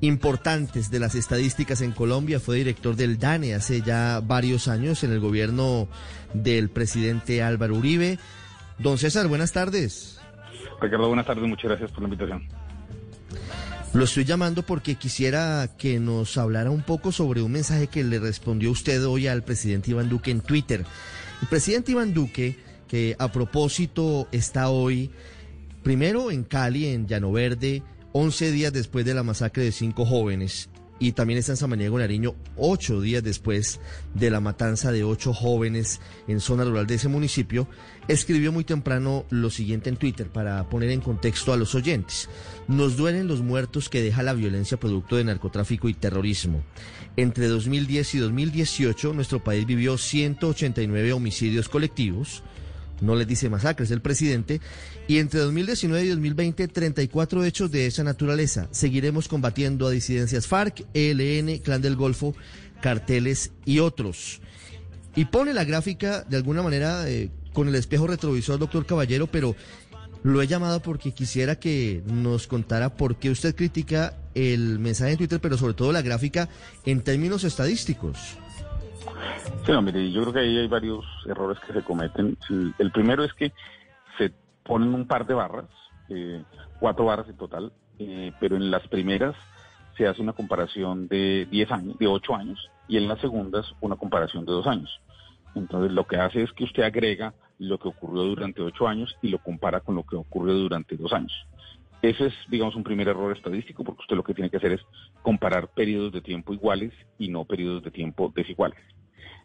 importantes de las estadísticas en Colombia. Fue director del DANE hace ya varios años en el gobierno del presidente Álvaro Uribe. Don César, buenas tardes. Ricardo, buenas tardes. Muchas gracias por la invitación. Lo estoy llamando porque quisiera que nos hablara un poco sobre un mensaje que le respondió usted hoy al presidente Iván Duque en Twitter. El presidente Iván Duque, que a propósito está hoy, primero en Cali, en Llano Verde, 11 días después de la masacre de cinco jóvenes, y también está en Samaniego, Nariño, ocho días después de la matanza de ocho jóvenes en zona rural de ese municipio, escribió muy temprano lo siguiente en Twitter para poner en contexto a los oyentes. Nos duelen los muertos que deja la violencia producto de narcotráfico y terrorismo. Entre 2010 y 2018, nuestro país vivió 189 homicidios colectivos, no les dice masacres el presidente, y entre 2019 y 2020 34 hechos de esa naturaleza. Seguiremos combatiendo a disidencias FARC, ELN, Clan del Golfo, carteles y otros. Y pone la gráfica de alguna manera eh, con el espejo retrovisor, doctor Caballero, pero lo he llamado porque quisiera que nos contara por qué usted critica el mensaje en Twitter, pero sobre todo la gráfica en términos estadísticos. Sí, no, mire, yo creo que ahí hay varios errores que se cometen. El primero es que se ponen un par de barras, eh, cuatro barras en total, eh, pero en las primeras se hace una comparación de 10 años, de 8 años, y en las segundas una comparación de 2 años. Entonces lo que hace es que usted agrega lo que ocurrió durante 8 años y lo compara con lo que ocurrió durante 2 años. Ese es, digamos, un primer error estadístico porque usted lo que tiene que hacer es comparar periodos de tiempo iguales y no periodos de tiempo desiguales.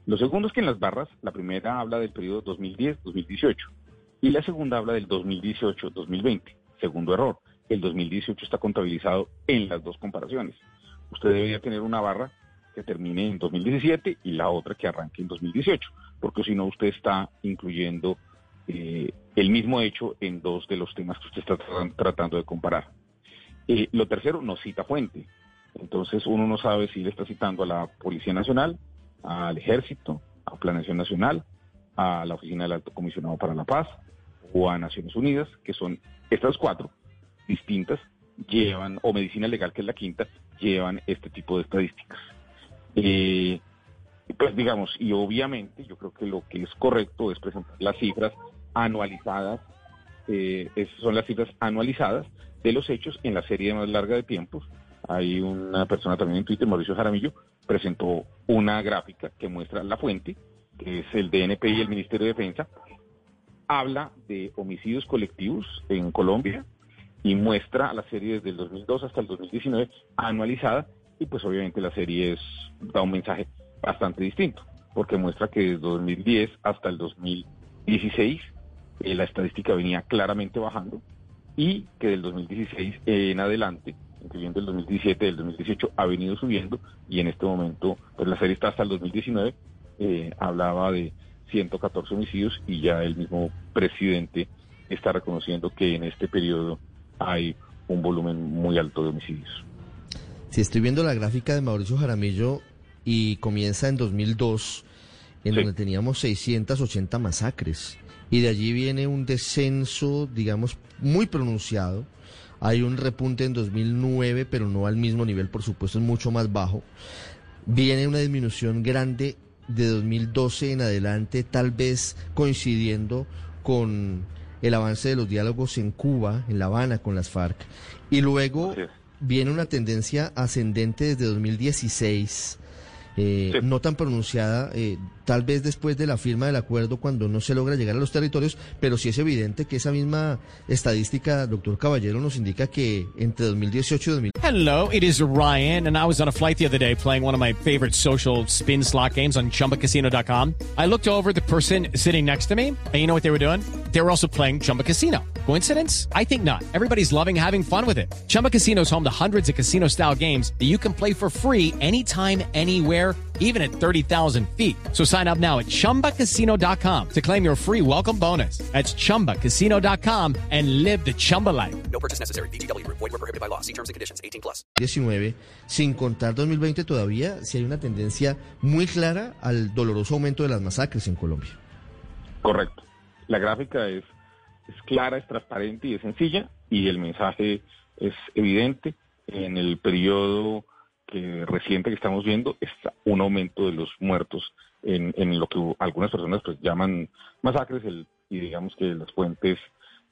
Lo segundo es que en las barras, la primera habla del periodo 2010-2018 y la segunda habla del 2018-2020. Segundo error, el 2018 está contabilizado en las dos comparaciones. Usted debería tener una barra que termine en 2017 y la otra que arranque en 2018, porque si no usted está incluyendo eh, el mismo hecho en dos de los temas que usted está tra- tratando de comparar. Eh, lo tercero, no cita fuente. Entonces uno no sabe si le está citando a la Policía Nacional, al Ejército, a Planeación Nacional, a la Oficina del Alto Comisionado para la Paz o a Naciones Unidas, que son estas cuatro distintas, llevan, o Medicina Legal, que es la quinta, llevan este tipo de estadísticas. Eh, pues digamos, y obviamente yo creo que lo que es correcto es presentar las cifras anualizadas, eh, son las cifras anualizadas de los hechos en la serie más larga de tiempos. Hay una persona también en Twitter, Mauricio Jaramillo, presentó una gráfica que muestra la fuente, que es el DNP y el Ministerio de Defensa, habla de homicidios colectivos en Colombia y muestra la serie desde el 2002 hasta el 2019 anualizada y pues obviamente la serie es, da un mensaje bastante distinto porque muestra que desde 2010 hasta el 2016 eh, la estadística venía claramente bajando y que del 2016 en adelante, incluyendo el 2017 y el 2018, ha venido subiendo y en este momento, pues la serie está hasta el 2019, eh, hablaba de 114 homicidios y ya el mismo presidente está reconociendo que en este periodo hay un volumen muy alto de homicidios. Si estoy viendo la gráfica de Mauricio Jaramillo y comienza en 2002, en Sí. donde teníamos 680 masacres, y de allí viene un descenso, digamos, muy pronunciado. Hay un repunte en 2009, pero no al mismo nivel, por supuesto, es mucho más bajo. Viene una disminución grande de 2012 en adelante, tal vez coincidiendo con el avance de los diálogos en Cuba, en La Habana, con las FARC. Y luego viene una tendencia ascendente desde 2016, eh, Sí. no tan pronunciada, eh, tal vez después de la firma del acuerdo cuando no se logra llegar a los territorios, pero sí es evidente que esa misma estadística, doctor Caballero, nos indica que entre 2018 y 2000 Hello, it is Ryan, and I was on a flight the other day playing one of my favorite social spin slot games on chumbacasino.com. I looked over the person sitting next to me, and you know what they were doing? They were also playing Chumba Casino. Coincidence? I think not. Everybody's loving having fun with it. Chumba Casino is home to hundreds of casino style games that you can play for free anytime, anywhere, even at 30,000 feet. So sign up now at chumbacasino.com to claim your free welcome bonus. That's chumbacasino.com and live the Chumba life. No purchase necessary. VGW Group. Void were prohibited by law. See terms and conditions. 18 plus. 19, sin contar 2020 todavía, si hay una tendencia muy clara al doloroso aumento de las masacres en Colombia. Correcto. La gráfica es, clara, es transparente y es sencilla y el mensaje es evidente. En el periodo que, reciente que estamos viendo está un aumento de los muertos en, lo que algunas personas pues llaman masacres el, y digamos que las fuentes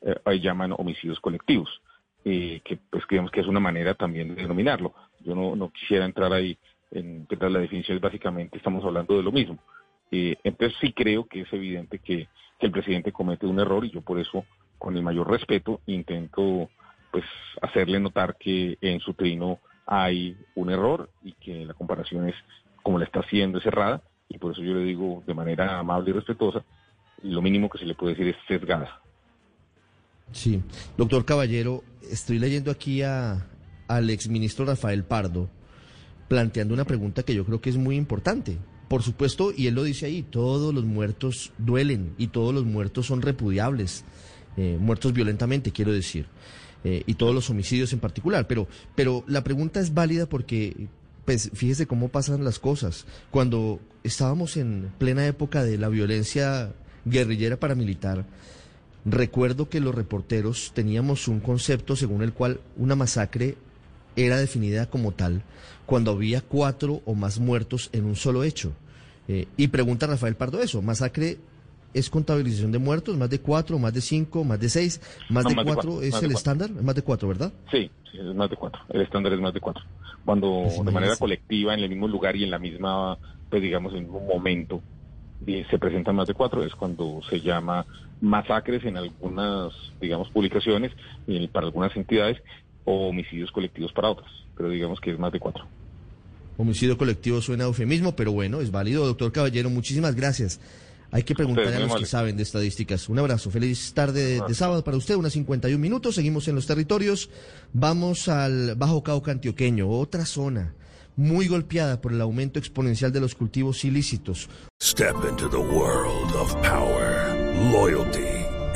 eh, ahí llaman homicidios colectivos, eh, que pues creemos que es una manera también de denominarlo. Yo no, quisiera entrar ahí en la definición, básicamente estamos hablando de lo mismo. Eh, entonces sí creo que es evidente que, el presidente comete un error y yo por eso, con el mayor respeto, intento pues hacerle notar que en su trino hay un error y que la comparación es como la está haciendo, es errada, y por eso yo le digo de manera amable y respetuosa, lo mínimo que se le puede decir es sesgada. Sí, doctor Caballero, estoy leyendo aquí a, al exministro Rafael Pardo planteando una pregunta que yo creo que es muy importante. Por supuesto, y él lo dice ahí, todos los muertos duelen y todos los muertos son repudiables, eh, muertos violentamente, quiero decir, eh, y todos los homicidios en particular. Pero, pero la pregunta es válida porque, pues, fíjese cómo pasan las cosas. Cuando estábamos en plena época de la violencia guerrillera paramilitar, recuerdo que los reporteros teníamos un concepto según el cual una masacre era definida como tal cuando había cuatro o más muertos en un solo hecho. Eh, y pregunta Rafael Pardo eso, masacre es contabilización de muertos, más de cuatro, más de cinco, más de seis, más No, de más de cuatro es el cuatro. estándar, más de cuatro, ¿verdad? Sí, sí, es más de cuatro. El estándar es más de cuatro. Cuando Pues de manera colectiva, en el mismo lugar y en la misma, pues digamos, en un momento, y se presentan más de cuatro, es cuando se llama masacres en algunas, digamos, publicaciones y para algunas entidades o homicidios colectivos para otras. Pero digamos que es más de cuatro. Homicidio colectivo suena a eufemismo, pero bueno, es válido. Doctor Caballero, muchísimas gracias. Hay que preguntarle Ustedes, a los que saben de estadísticas. Un abrazo, feliz tarde de, de sábado para usted, unas 51 minutos. Seguimos en los territorios. Vamos al Bajo Cauca antioqueño, otra zona muy golpeada por el aumento exponencial de los cultivos ilícitos. Step into the world of power, loyalty,